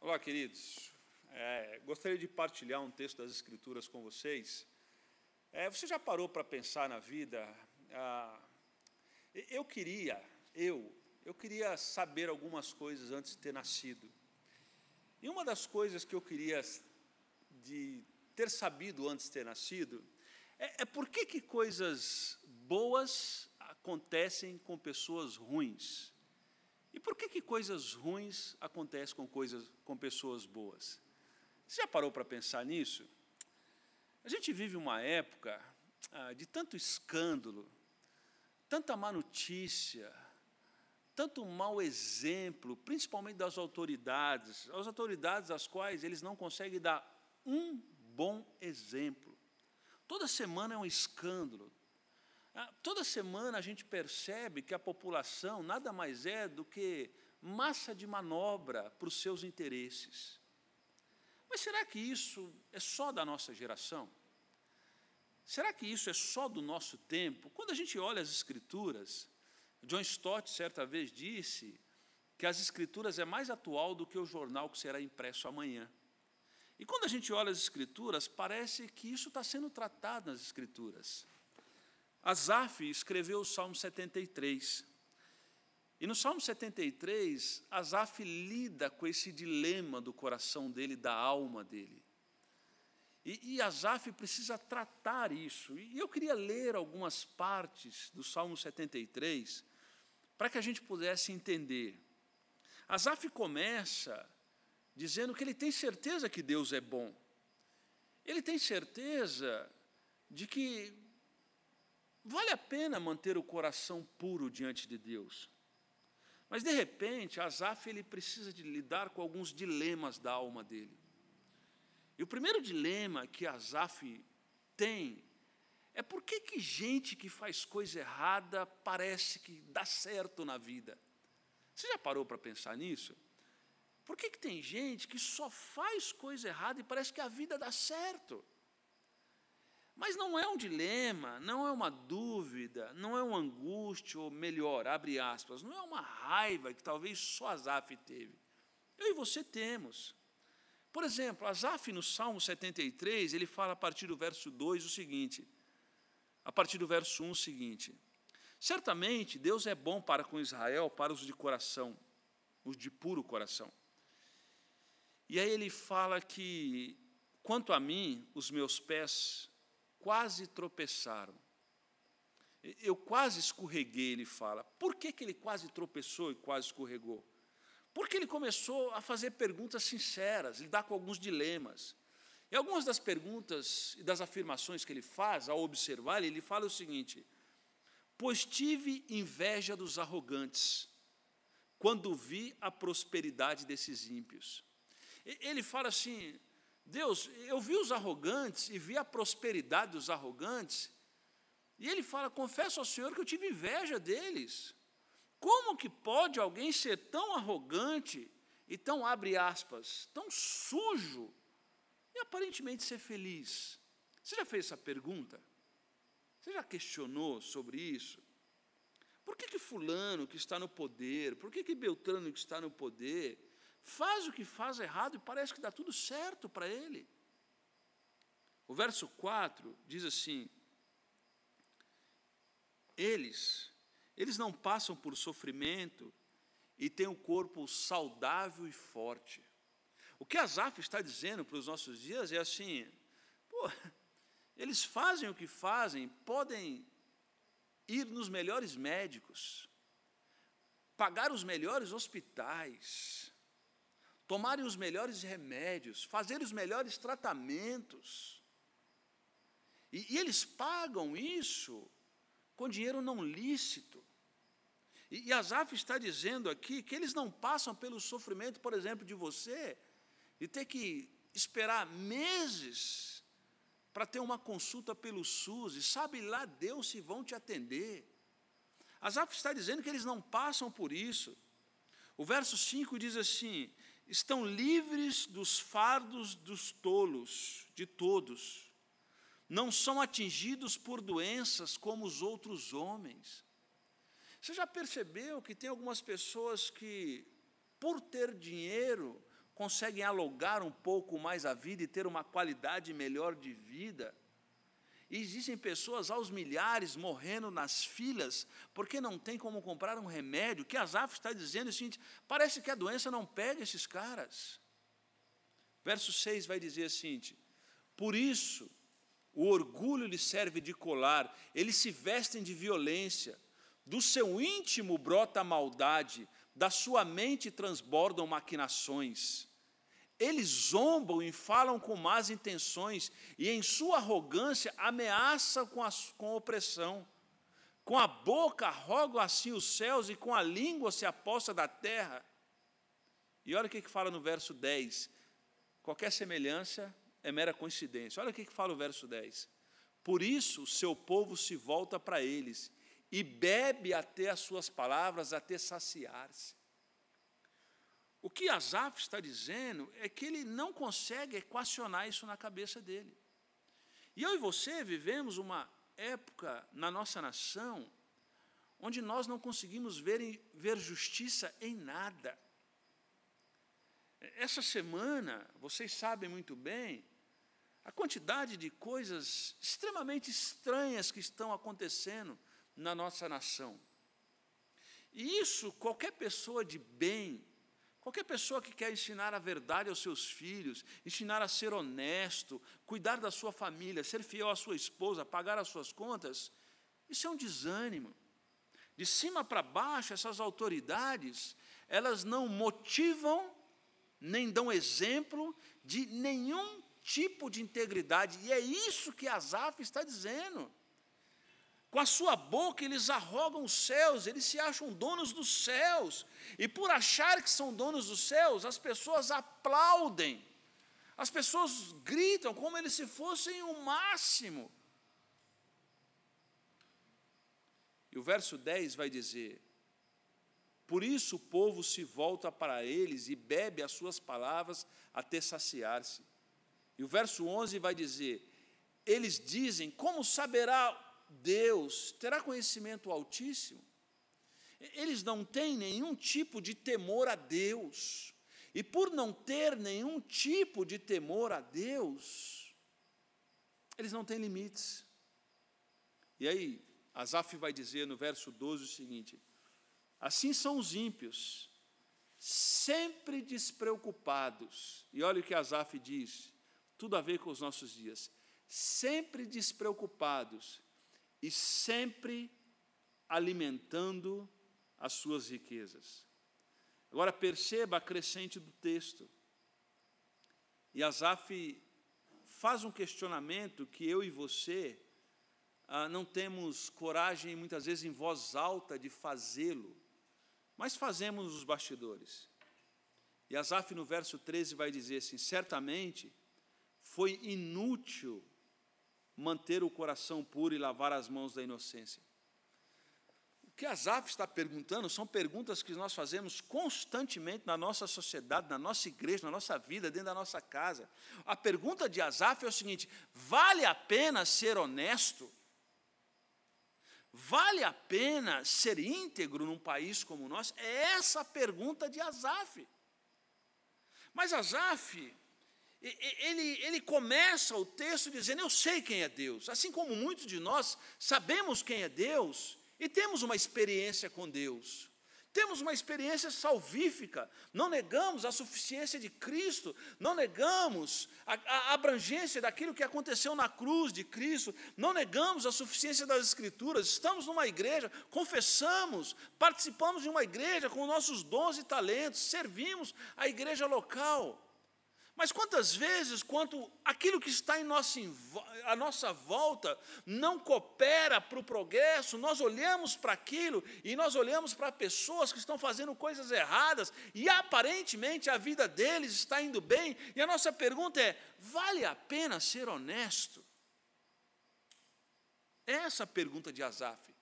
Olá, queridos. É, gostaria de partilhar um texto das Escrituras com vocês. É, você já parou para pensar na vida? Ah, eu queria, eu, eu queria saber algumas coisas antes de ter nascido. E uma das coisas que eu queria de ter sabido antes de ter nascido é, é por que, que coisas boas acontecem com pessoas ruins. E por que, que coisas ruins acontecem com, coisas, com pessoas boas? Você já parou para pensar nisso? A gente vive uma época ah, de tanto escândalo, tanta má notícia, tanto mau exemplo, principalmente das autoridades, as autoridades às quais eles não conseguem dar um bom exemplo. Toda semana é um escândalo, toda semana a gente percebe que a população nada mais é do que massa de manobra para os seus interesses. Mas será que isso é só da nossa geração? Será que isso é só do nosso tempo? Quando a gente olha as Escrituras, John Stott certa vez disse que as Escrituras é mais atual do que o jornal que será impresso amanhã. E quando a gente olha as Escrituras, parece que isso está sendo tratado nas Escrituras. Asaf escreveu o Salmo 73. E no Salmo 73, Asaf lida com esse dilema do coração dele, da alma dele. E, e Asaf precisa tratar isso. E eu queria ler algumas partes do Salmo 73 para que a gente pudesse entender. Asaf começa dizendo que ele tem certeza que Deus é bom. Ele tem certeza de que Vale a pena manter o coração puro diante de Deus. Mas de repente, Asaf ele precisa de lidar com alguns dilemas da alma dele. E o primeiro dilema que Asaf tem é por que, que gente que faz coisa errada parece que dá certo na vida? Você já parou para pensar nisso? Por que, que tem gente que só faz coisa errada e parece que a vida dá certo? Mas não é um dilema, não é uma dúvida, não é uma angústia, ou melhor, abre aspas, não é uma raiva que talvez só Asaf teve. Eu e você temos. Por exemplo, Asaf no Salmo 73, ele fala a partir do verso 2 o seguinte, a partir do verso 1 o seguinte, Certamente Deus é bom para com Israel, para os de coração, os de puro coração. E aí ele fala que, quanto a mim, os meus pés quase tropeçaram. Eu quase escorreguei, ele fala. Por que, que ele quase tropeçou e quase escorregou? Porque ele começou a fazer perguntas sinceras, lidar com alguns dilemas. E algumas das perguntas e das afirmações que ele faz, ao observar, ele fala o seguinte: Pois tive inveja dos arrogantes, quando vi a prosperidade desses ímpios. Ele fala assim: Deus, eu vi os arrogantes e vi a prosperidade dos arrogantes, e ele fala: confesso ao Senhor que eu tive inveja deles. Como que pode alguém ser tão arrogante e tão, abre aspas, tão sujo e aparentemente ser feliz? Você já fez essa pergunta? Você já questionou sobre isso? Por que, que Fulano que está no poder, por que, que Beltrano que está no poder, faz o que faz errado e parece que dá tudo certo para ele. O verso 4 diz assim: Eles, eles não passam por sofrimento e têm um corpo saudável e forte. O que Asaf está dizendo para os nossos dias é assim: pô, eles fazem o que fazem, podem ir nos melhores médicos, pagar os melhores hospitais, tomarem os melhores remédios, fazerem os melhores tratamentos. E, e eles pagam isso com dinheiro não lícito. E, e Asaf está dizendo aqui que eles não passam pelo sofrimento, por exemplo, de você, de ter que esperar meses para ter uma consulta pelo SUS, e sabe lá Deus se vão te atender. Asaf está dizendo que eles não passam por isso. O verso 5 diz assim: estão livres dos fardos dos tolos, de todos. Não são atingidos por doenças como os outros homens. Você já percebeu que tem algumas pessoas que, por ter dinheiro, conseguem alugar um pouco mais a vida e ter uma qualidade melhor de vida. E existem pessoas aos milhares morrendo nas filas porque não tem como comprar um remédio. Que Asaf está dizendo o seguinte: parece que a doença não pega esses caras. Verso 6 vai dizer seguinte: por isso o orgulho lhe serve de colar, eles se vestem de violência, do seu íntimo brota maldade, da sua mente transbordam maquinações. Eles zombam e falam com más intenções, e em sua arrogância ameaçam com a, com a opressão. Com a boca rogam assim os céus, e com a língua se aposta da terra. E olha o que, que fala no verso 10. Qualquer semelhança é mera coincidência. Olha o que, que fala o verso 10. Por isso, seu povo se volta para eles e bebe até as suas palavras, até saciar-se. O que Asaf está dizendo é que ele não consegue equacionar isso na cabeça dele. E eu e você vivemos uma época na nossa nação onde nós não conseguimos ver, ver justiça em nada. Essa semana, vocês sabem muito bem, a quantidade de coisas extremamente estranhas que estão acontecendo na nossa nação. E isso, qualquer pessoa de bem, Qualquer pessoa que quer ensinar a verdade aos seus filhos, ensinar a ser honesto, cuidar da sua família, ser fiel à sua esposa, pagar as suas contas, isso é um desânimo. De cima para baixo, essas autoridades, elas não motivam, nem dão exemplo de nenhum tipo de integridade. E é isso que Asaf está dizendo. Com a sua boca eles arrogam os céus, eles se acham donos dos céus. E por achar que são donos dos céus, as pessoas aplaudem. As pessoas gritam como eles se fossem o máximo. E o verso 10 vai dizer: Por isso o povo se volta para eles e bebe as suas palavras até saciar-se. E o verso 11 vai dizer: Eles dizem: Como saberá Deus, terá conhecimento altíssimo. Eles não têm nenhum tipo de temor a Deus. E por não ter nenhum tipo de temor a Deus, eles não têm limites. E aí, Asaf vai dizer no verso 12 o seguinte: Assim são os ímpios, sempre despreocupados. E olha o que Asaf diz, tudo a ver com os nossos dias. Sempre despreocupados e sempre alimentando as suas riquezas. Agora perceba a crescente do texto. E Asaf faz um questionamento que eu e você ah, não temos coragem, muitas vezes em voz alta, de fazê-lo, mas fazemos nos bastidores. E Asaf, no verso 13, vai dizer assim: certamente foi inútil manter o coração puro e lavar as mãos da inocência. O que Asaf está perguntando são perguntas que nós fazemos constantemente na nossa sociedade, na nossa igreja, na nossa vida, dentro da nossa casa. A pergunta de Asaf é o seguinte: vale a pena ser honesto? Vale a pena ser íntegro num país como o nosso? É essa a pergunta de Asaf. Mas Asaf, ele, ele começa o texto dizendo: Eu sei quem é Deus. Assim como muitos de nós sabemos quem é Deus e temos uma experiência com Deus. Temos uma experiência salvífica, não negamos a suficiência de Cristo, não negamos a, a, abrangência daquilo que aconteceu na cruz de Cristo, não negamos a suficiência das Escrituras, estamos numa igreja, confessamos, participamos de uma igreja com nossos dons e talentos, servimos a igreja local. Mas quantas vezes, quanto aquilo que está em nossa, a nossa volta não coopera para o progresso, nós olhamos para aquilo e nós olhamos para pessoas que estão fazendo coisas erradas e aparentemente a vida deles está indo bem, e a nossa pergunta é: vale a pena ser honesto? Essa é a pergunta de Asaf.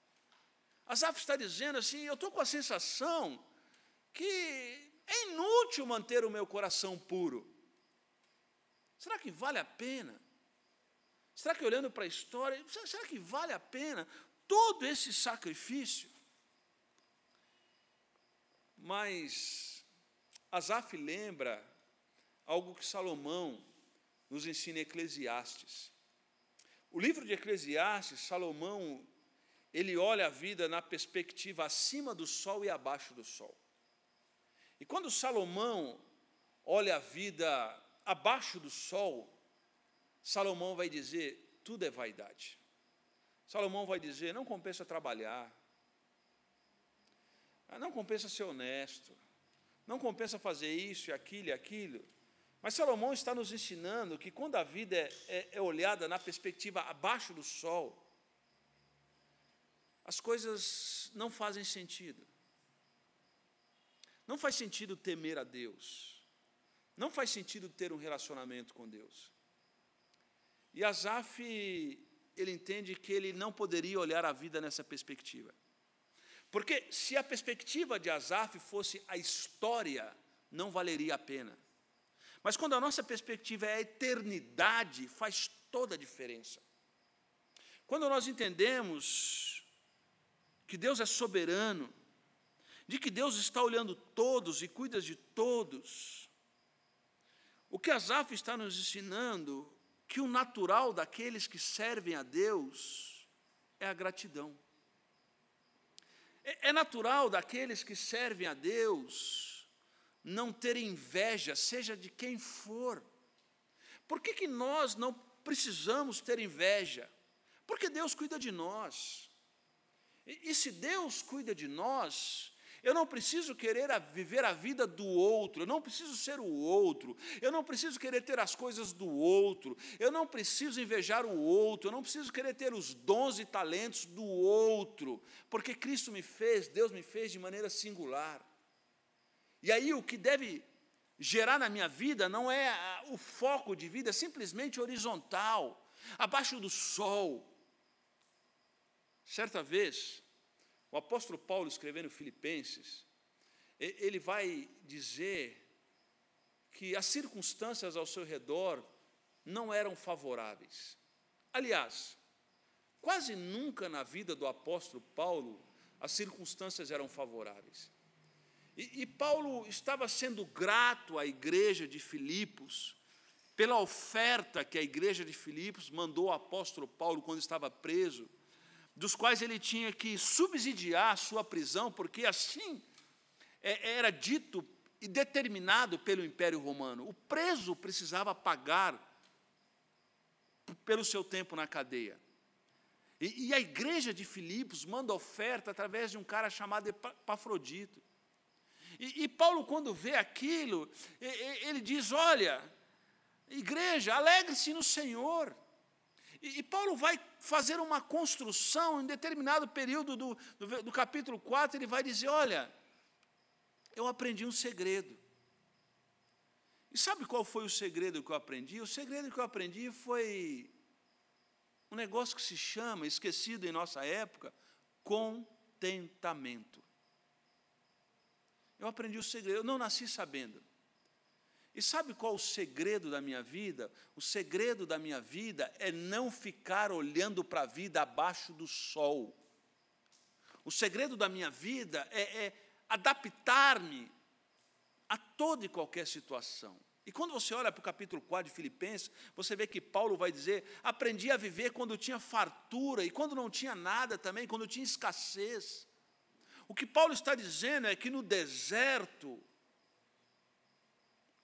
Asaf está dizendo assim: eu estou com a sensação que é inútil manter o meu coração puro. Será que vale a pena? Será que olhando para a história, será que vale a pena todo esse sacrifício? Mas Asaf lembra algo que Salomão nos ensina em Eclesiastes. O livro de Eclesiastes, Salomão, ele olha a vida na perspectiva acima do sol e abaixo do sol. E quando Salomão olha a vida abaixo do sol, Salomão vai dizer: tudo é vaidade. Salomão vai dizer: não compensa trabalhar, não compensa ser honesto, não compensa fazer isso e aquilo e aquilo. Mas Salomão está nos ensinando que quando a vida é, é, é olhada na perspectiva abaixo do sol, as coisas não fazem sentido. Não faz sentido temer a Deus. Não faz sentido ter um relacionamento com Deus. E Asaf, ele entende que ele não poderia olhar a vida nessa perspectiva. Porque se a perspectiva de Asaf fosse a história, não valeria a pena. Mas quando a nossa perspectiva é a eternidade, faz toda a diferença. Quando nós entendemos que Deus é soberano, de que Deus está olhando todos e cuida de todos. O que Asaf está nos ensinando que o natural daqueles que servem a Deus é a gratidão. É, é natural daqueles que servem a Deus não ter inveja, seja de quem for. Por que, que nós não precisamos ter inveja? Porque Deus cuida de nós. E, e se Deus cuida de nós, eu não preciso querer viver a vida do outro, eu não preciso ser o outro, eu não preciso querer ter as coisas do outro, eu não preciso invejar o outro, eu não preciso querer ter os dons e talentos do outro, porque Cristo me fez, Deus me fez de maneira singular. E aí o que deve gerar na minha vida não é o foco de vida, é simplesmente horizontal, abaixo do sol. Certa vez, o apóstolo Paulo, escrevendo Filipenses, ele vai dizer que as circunstâncias ao seu redor não eram favoráveis. Aliás, quase nunca na vida do apóstolo Paulo as circunstâncias eram favoráveis. E, e, Paulo estava sendo grato à igreja de Filipos pela oferta que a igreja de Filipos mandou ao apóstolo Paulo quando estava preso dos quais ele tinha que subsidiar a sua prisão, porque assim é, era dito e determinado pelo Império Romano. O preso precisava pagar pelo seu tempo na cadeia. E, e a igreja de Filipos manda oferta através de um cara chamado Epafrodito. E, e Paulo, quando vê aquilo, ele diz: Olha, igreja, alegre-se no Senhor. E, e, Paulo vai fazer uma construção em determinado período do, do, do capítulo 4, ele vai dizer: Olha, eu aprendi um segredo. E sabe qual foi o segredo que eu aprendi? O segredo que eu aprendi foi um negócio que se chama, esquecido em nossa época, contentamento. Eu aprendi o segredo, eu não nasci sabendo. E sabe qual o segredo da minha vida? O segredo da minha vida é não ficar olhando para a vida abaixo do sol. O segredo da minha vida é, é adaptar-me a toda e qualquer situação. E quando você olha para o capítulo 4 de Filipenses, você vê que Paulo vai dizer: aprendi a viver quando tinha fartura e quando não tinha nada também, quando tinha escassez. O que Paulo está dizendo é que no deserto,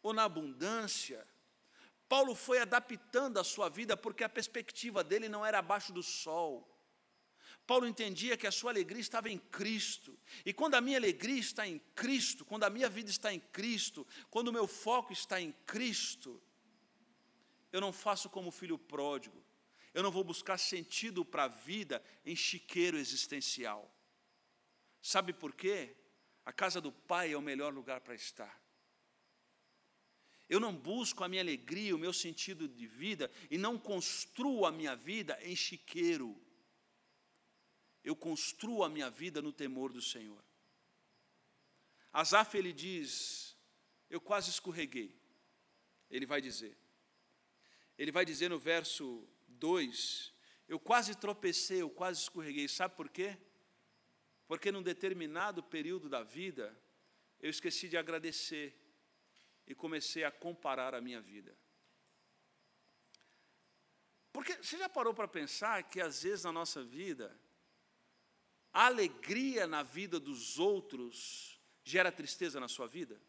ou na abundância, Paulo foi adaptando a sua vida porque a perspectiva dele não era abaixo do sol. Paulo entendia que a sua alegria estava em Cristo. E quando a minha alegria está em Cristo, quando a minha vida está em Cristo, quando o meu foco está em Cristo, eu não faço como filho pródigo. Eu não vou buscar sentido para a vida em chiqueiro existencial. Sabe por quê? A casa do Pai é o melhor lugar para estar. Eu não busco a minha alegria, o meu sentido de vida e não construo a minha vida em chiqueiro. Eu construo a minha vida no temor do Senhor. Asaf ele diz: Eu quase escorreguei. Ele vai dizer. Ele vai dizer no verso 2: Eu quase tropecei, eu quase escorreguei. Sabe por quê? Porque num determinado período da vida, eu esqueci de agradecer e comecei a comparar a minha vida. Porque você já parou para pensar que às vezes na nossa vida, a alegria na vida dos outros gera tristeza na sua vida?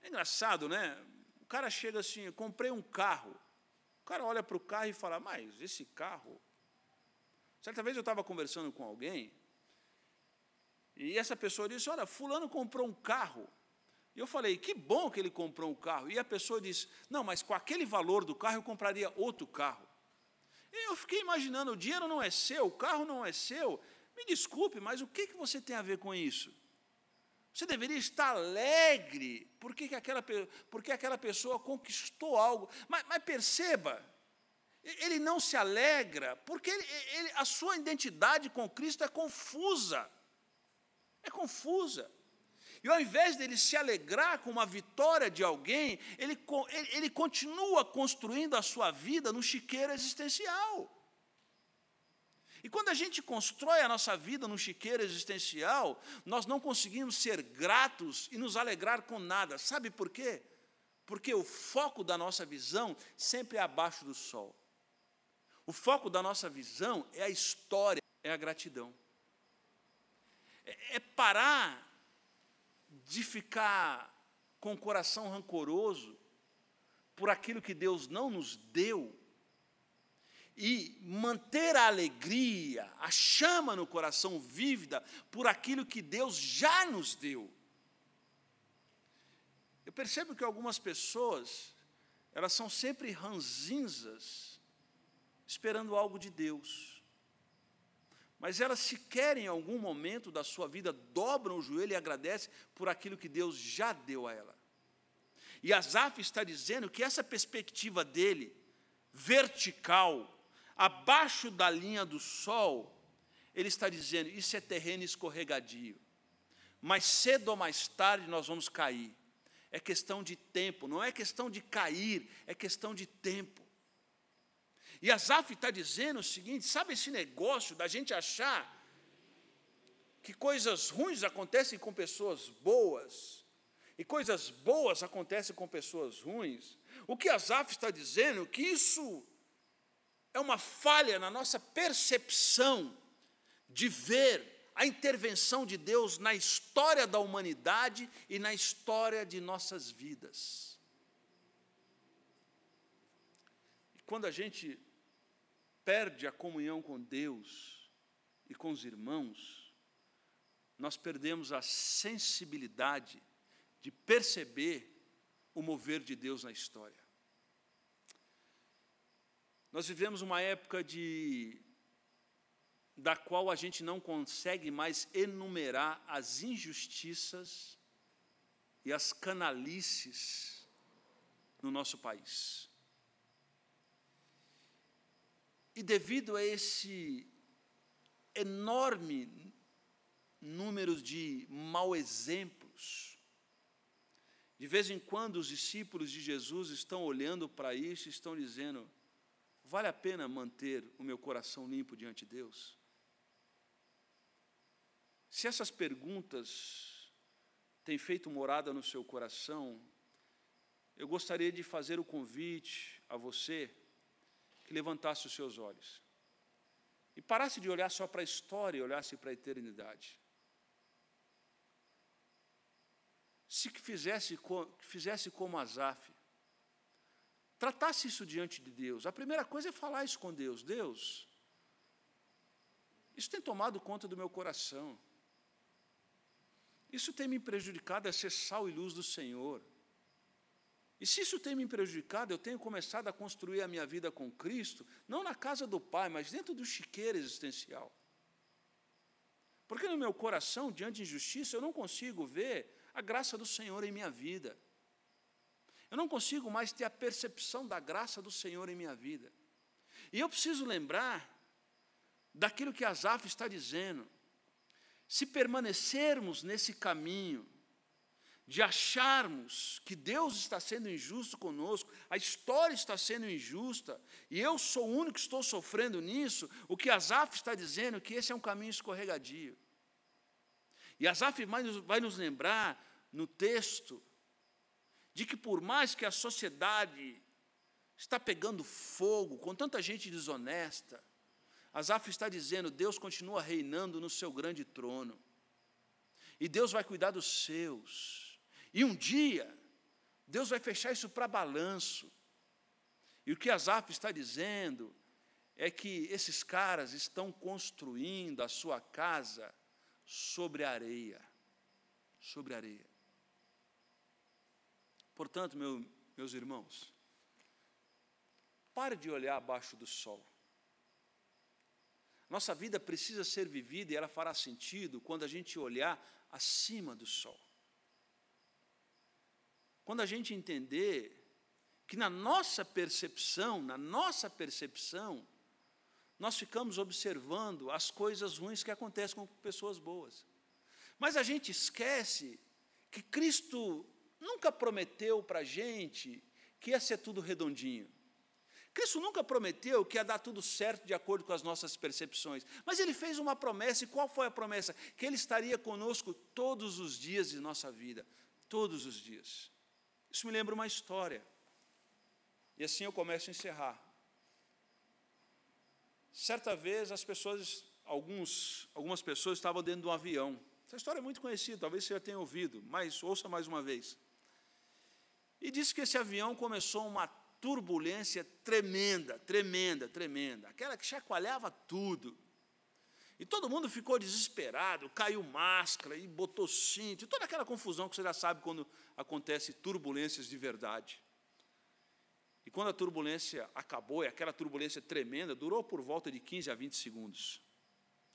É engraçado, né? O cara chega assim, comprei um carro. O cara olha para o carro e fala, mas esse carro. Certa vez eu estava conversando com alguém, e essa pessoa disse: Olha, Fulano comprou um carro. E eu falei: Que bom que ele comprou um carro. E a pessoa disse: Não, mas com aquele valor do carro eu compraria outro carro. E eu fiquei imaginando: o dinheiro não é seu, o carro não é seu. Me desculpe, mas o que, que você tem a ver com isso? Você deveria estar alegre porque, que aquela, porque aquela pessoa conquistou algo. Mas, mas perceba, ele não se alegra porque ele, ele, a sua identidade com Cristo é confusa. É confusa. E ao invés dele se alegrar com uma vitória de alguém, ele, ele, ele continua construindo a sua vida no chiqueiro existencial. E quando a gente constrói a nossa vida no chiqueiro existencial, nós não conseguimos ser gratos e nos alegrar com nada. Sabe por quê? Porque o foco da nossa visão sempre é abaixo do sol. O foco da nossa visão é a história, é a gratidão. É, é parar de ficar com o coração rancoroso por aquilo que Deus não nos deu e manter a alegria, a chama no coração vívida por aquilo que Deus já nos deu. Eu percebo que algumas pessoas, elas são sempre ranzinzas, esperando algo de Deus mas elas sequer em algum momento da sua vida dobram o joelho e agradecem por aquilo que Deus já deu a ela. E Asaf está dizendo que essa perspectiva dele, vertical, abaixo da linha do sol, ele está dizendo: isso é terreno escorregadio. Mas cedo ou mais tarde nós vamos cair. É questão de tempo, não é questão de cair, é questão de tempo. E Asaf está dizendo o seguinte: sabe esse negócio da gente achar que coisas ruins acontecem com pessoas boas, e coisas boas acontecem com pessoas ruins? O que Asaf está dizendo é que isso é uma falha na nossa percepção de ver a intervenção de Deus na história da humanidade e na história de nossas vidas. E quando a gente perde a comunhão com Deus e com os irmãos, nós perdemos a sensibilidade de perceber o mover de Deus na história. Nós vivemos uma época de da qual a gente não consegue mais enumerar as injustiças e as canalices no nosso país. E devido a esse enorme número de mau exemplos, de vez em quando os discípulos de Jesus estão olhando para isso e estão dizendo: vale a pena manter o meu coração limpo diante de Deus? Se essas perguntas têm feito morada no seu coração, eu gostaria de fazer o convite a você que levantasse os seus olhos e parasse de olhar só para a história e olhasse para a eternidade. Se que fizesse, fizesse como Asaf, tratasse isso diante de Deus. A primeira coisa é falar isso com Deus. Deus, isso tem tomado conta do meu coração. Isso tem me prejudicado a ser sal e luz do Senhor. E se isso tem me prejudicado, eu tenho começado a construir a minha vida com Cristo, não na casa do Pai, mas dentro do chiqueiro existencial. Porque no meu coração, diante de injustiça, eu não consigo ver a graça do Senhor em minha vida. Eu não consigo mais ter a percepção da graça do Senhor em minha vida. E eu preciso lembrar daquilo que Asaf está dizendo. Se permanecermos nesse caminho, de acharmos que Deus está sendo injusto conosco, a história está sendo injusta, e eu sou o único que estou sofrendo nisso, o que Asaf está dizendo é que esse é um caminho escorregadio. E Asaf vai nos, lembrar no texto de que por mais que a sociedade está pegando fogo, com tanta gente desonesta, Asaf está dizendo: Deus continua reinando no seu grande trono, e Deus vai cuidar dos seus, e um dia, Deus vai fechar isso para balanço. E o que Asaf está dizendo é que esses caras estão construindo a sua casa sobre areia. Sobre areia. Portanto, meu, meus irmãos, pare de olhar abaixo do sol. Nossa vida precisa ser vivida e ela fará sentido quando a gente olhar acima do sol. Quando a gente entender que na nossa percepção, na nossa percepção, nós ficamos observando as coisas ruins que acontecem com pessoas boas. Mas a gente esquece que Cristo nunca prometeu para a gente que ia ser tudo redondinho. Cristo nunca prometeu que ia dar tudo certo de acordo com as nossas percepções, mas ele fez uma promessa, e qual foi a promessa? Que ele estaria conosco todos os dias de nossa vida, todos os dias. Isso me lembra uma história, e assim eu começo a encerrar. Certa vez as pessoas, alguns, algumas pessoas estavam dentro de um avião. Essa história é muito conhecida, talvez você já tenha ouvido, mas ouça mais uma vez. E disse que esse avião começou uma turbulência tremenda, tremenda, tremenda, aquela que chacoalhava tudo. E todo mundo ficou desesperado, caiu máscara e botou cinto, e toda aquela confusão que você já sabe quando acontece turbulências de verdade. E quando a turbulência acabou, e aquela turbulência tremenda, durou por volta de 15 a 20 segundos.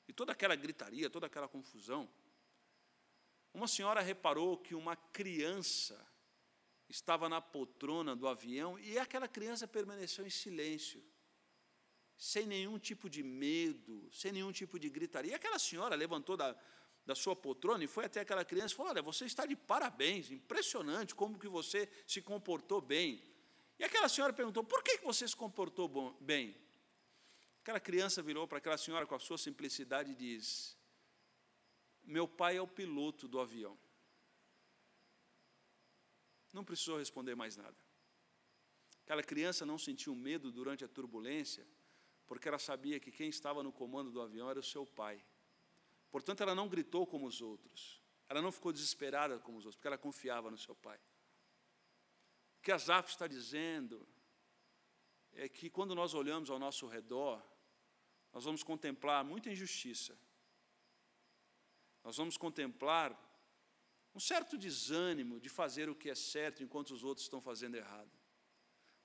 E toda aquela gritaria, toda aquela confusão. Uma senhora reparou que uma criança estava na poltrona do avião e aquela criança permaneceu em silêncio, sem nenhum tipo de medo, sem nenhum tipo de gritaria. E aquela senhora levantou da, da sua poltrona e foi até aquela criança e falou: Olha, você está de parabéns, impressionante como que você se comportou bem. E aquela senhora perguntou: por que você se comportou bem? Aquela criança virou para aquela senhora com a sua simplicidade e diz: Meu pai é o piloto do avião. Não precisou responder mais nada. Aquela criança não sentiu medo durante a turbulência, porque ela sabia que quem estava no comando do avião era o seu pai. Portanto, ela não gritou como os outros. Ela não ficou desesperada como os outros, porque ela confiava no seu pai que Asaf está dizendo é que quando nós olhamos ao nosso redor, nós vamos contemplar muita injustiça. Nós vamos contemplar um certo desânimo de fazer o que é certo enquanto os outros estão fazendo errado.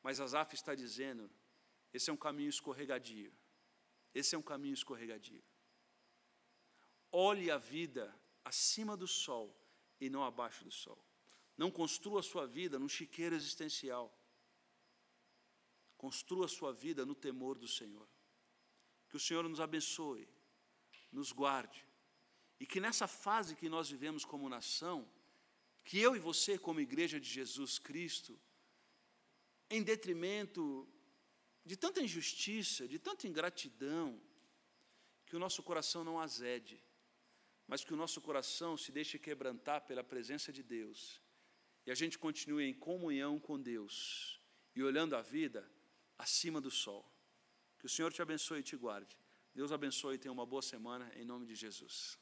Mas Asaf está dizendo: esse é um caminho escorregadio. Esse é um caminho escorregadio. Olhe a vida acima do sol e não abaixo do sol. Não construa a sua vida num chiqueiro existencial. Construa a sua vida no temor do Senhor. Que o Senhor nos abençoe, nos guarde. E que nessa fase que nós vivemos como nação, que eu e você, como igreja de Jesus Cristo, em detrimento de tanta injustiça, de tanta ingratidão, que o nosso coração não azede, mas que o nosso coração se deixe quebrantar pela presença de Deus e a gente continue em comunhão com Deus e olhando a vida acima do sol. Que o Senhor te abençoe e te guarde. Deus abençoe e tenha uma boa semana, em nome de Jesus.